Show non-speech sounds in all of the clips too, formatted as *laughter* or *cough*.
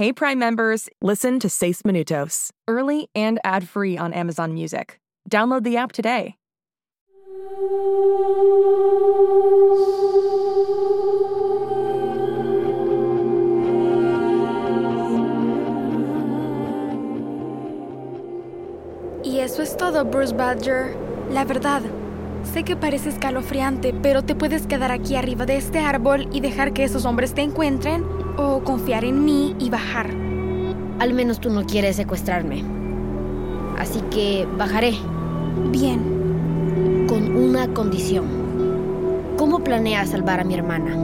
Hey Prime members, listen to Seis Minutos, early and ad-free on Amazon Music. Download the app today. Y eso es todo, Bruce Badger. La verdad, sé que parece escalofriante, pero te puedes quedar aquí arriba de este árbol y dejar que esos hombres te encuentren, o confiar en mí y bajar. Al menos tú no quieres secuestrarme. Así que bajaré. Bien. Con una condición. ¿Cómo planeas salvar a mi hermana?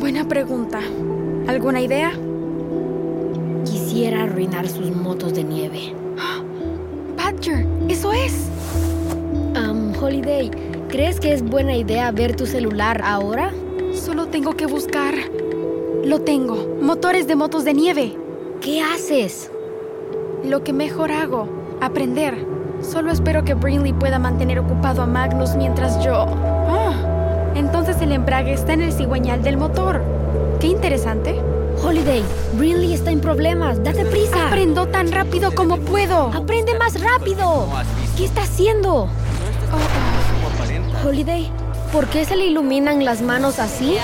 Buena pregunta. ¿Alguna idea? Quisiera arruinar sus motos de nieve. *gasps* Badger, eso es. Holiday, ¿crees que es buena idea ver tu celular ahora? Solo tengo que buscar. Lo tengo. Motores de motos de nieve. ¿Qué haces? Lo que mejor hago. Aprender. Solo espero que Brinley pueda mantener ocupado a Magnus mientras yo... Ah, entonces el embrague está en el cigüeñal del motor. Qué interesante. Holiday, Brinley está en problemas. Date prisa. Aprendo tan rápido como puedo. Aprende más rápido. ¿Qué está haciendo? Holiday, ¿por qué se le iluminan las manos así?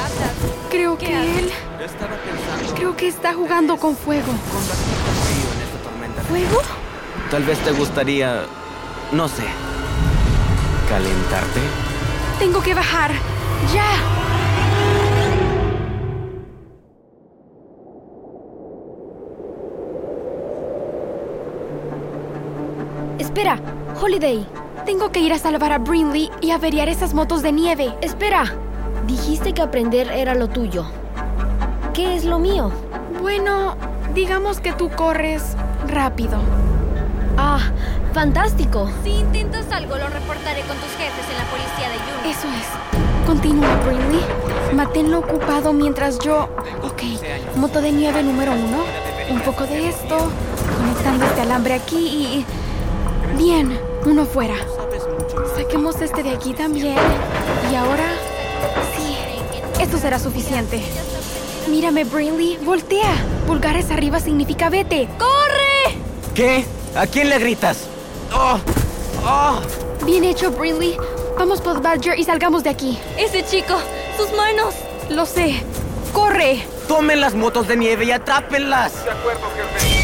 Creo que él... Creo que está jugando con fuego. ¿Fuego? Tal vez te gustaría, no sé, calentarte. Tengo que bajar. ¡Ya! Espera, Holiday. Tengo que ir a salvar a Brinley y averiar esas motos de nieve. Espera. Dijiste que aprender era lo tuyo. ¿Qué es lo mío? Bueno, digamos que tú corres rápido. Ah, fantástico. Si intentas algo, lo reportaré con tus jefes en la policía de Yuma. Eso es. Continúa, Brinley. Manténlo ocupado mientras yo... Ok, moto de nieve número uno. Un poco de esto. Conectando este alambre aquí y... Bien, uno fuera. Saquemos este de aquí también. Y ahora... Sí, esto será suficiente. Mírame, Brinley. Voltea. Pulgares arriba significa vete. ¡Corre! ¿Qué? ¿A quién le gritas? ¡Oh! ¡Oh! Bien hecho, Brinley. Vamos por Badger y salgamos de aquí. Ese chico, sus manos. Lo sé. ¡Corre! Tomen las motos de nieve y atrápenlas. De acuerdo, jefe.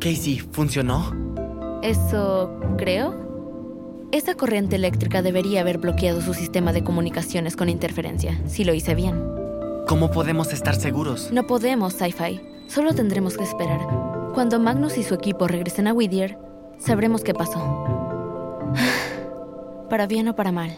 Casey, ¿funcionó? Eso creo. Esa corriente eléctrica debería haber bloqueado su sistema de comunicaciones con interferencia, si lo hice bien. ¿Cómo podemos estar seguros? No podemos, Sci-Fi. Solo tendremos que esperar. Cuando Magnus y su equipo regresen a Whittier, sabremos qué pasó. *sighs* Para bien o para mal.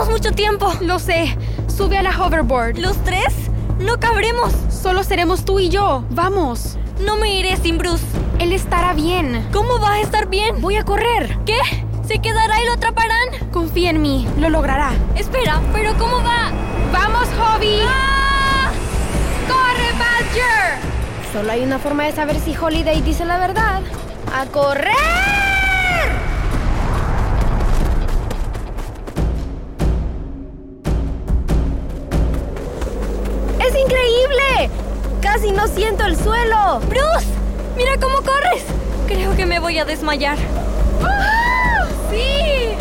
Tenemos mucho tiempo. Lo sé. Sube a la hoverboard. ¿Los tres? No cabremos. Solo seremos tú y yo. Vamos. No me iré sin Bruce. Él estará bien. ¿Cómo va a estar bien? Voy a correr. ¿Qué? ¿Se quedará y lo atraparán? Confía en mí. Lo logrará. Espera, ¿pero cómo va? ¡Vamos, Hobby! ¡Ah! ¡Corre, Badger! Solo hay una forma de saber si Holiday dice la verdad. ¡A correr! ¡Casi no siento el suelo! ¡Bruce! ¡Mira cómo corres! Creo que me voy a desmayar. ¡Ah! ¡Sí!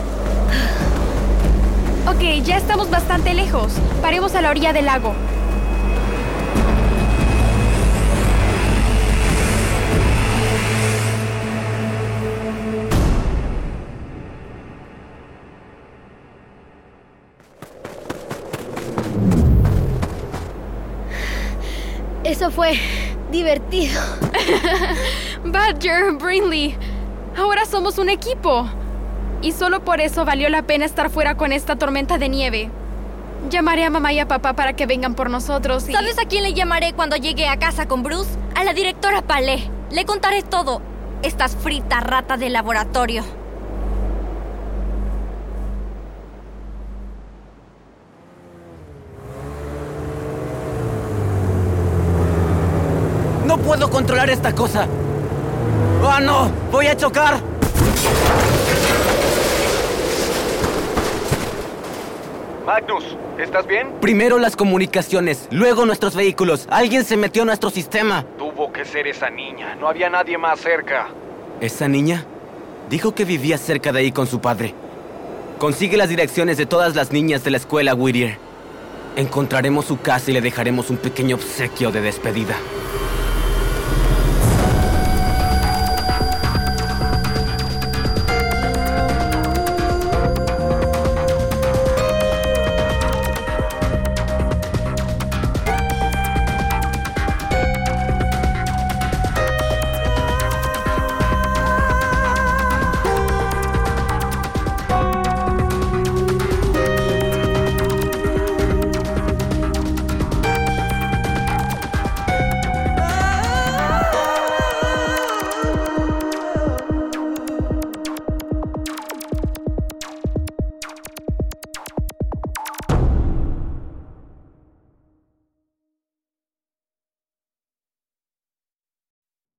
Ok, ya estamos bastante lejos. Paremos a la orilla del lago. Eso fue divertido. *laughs* Badger, Brinley, ahora somos un equipo. Y solo por eso valió la pena estar fuera con esta tormenta de nieve. Llamaré a mamá y a papá para que vengan por nosotros y... ¿Sabes a quién le llamaré cuando llegue a casa con Bruce? A la directora Palé. Le contaré todo. Estás frita rata de laboratorio. ¡No esta cosa! ¡Ah, no! ¡Voy a chocar! Magnus, ¿estás bien? Primero las comunicaciones, luego nuestros vehículos. Alguien se metió a nuestro sistema. Tuvo que ser esa niña. No había nadie más cerca. ¿Esa niña? Dijo que vivía cerca de ahí con su padre. Consigue las direcciones de todas las niñas de la escuela Whittier. Encontraremos su casa y le dejaremos un pequeño obsequio de despedida.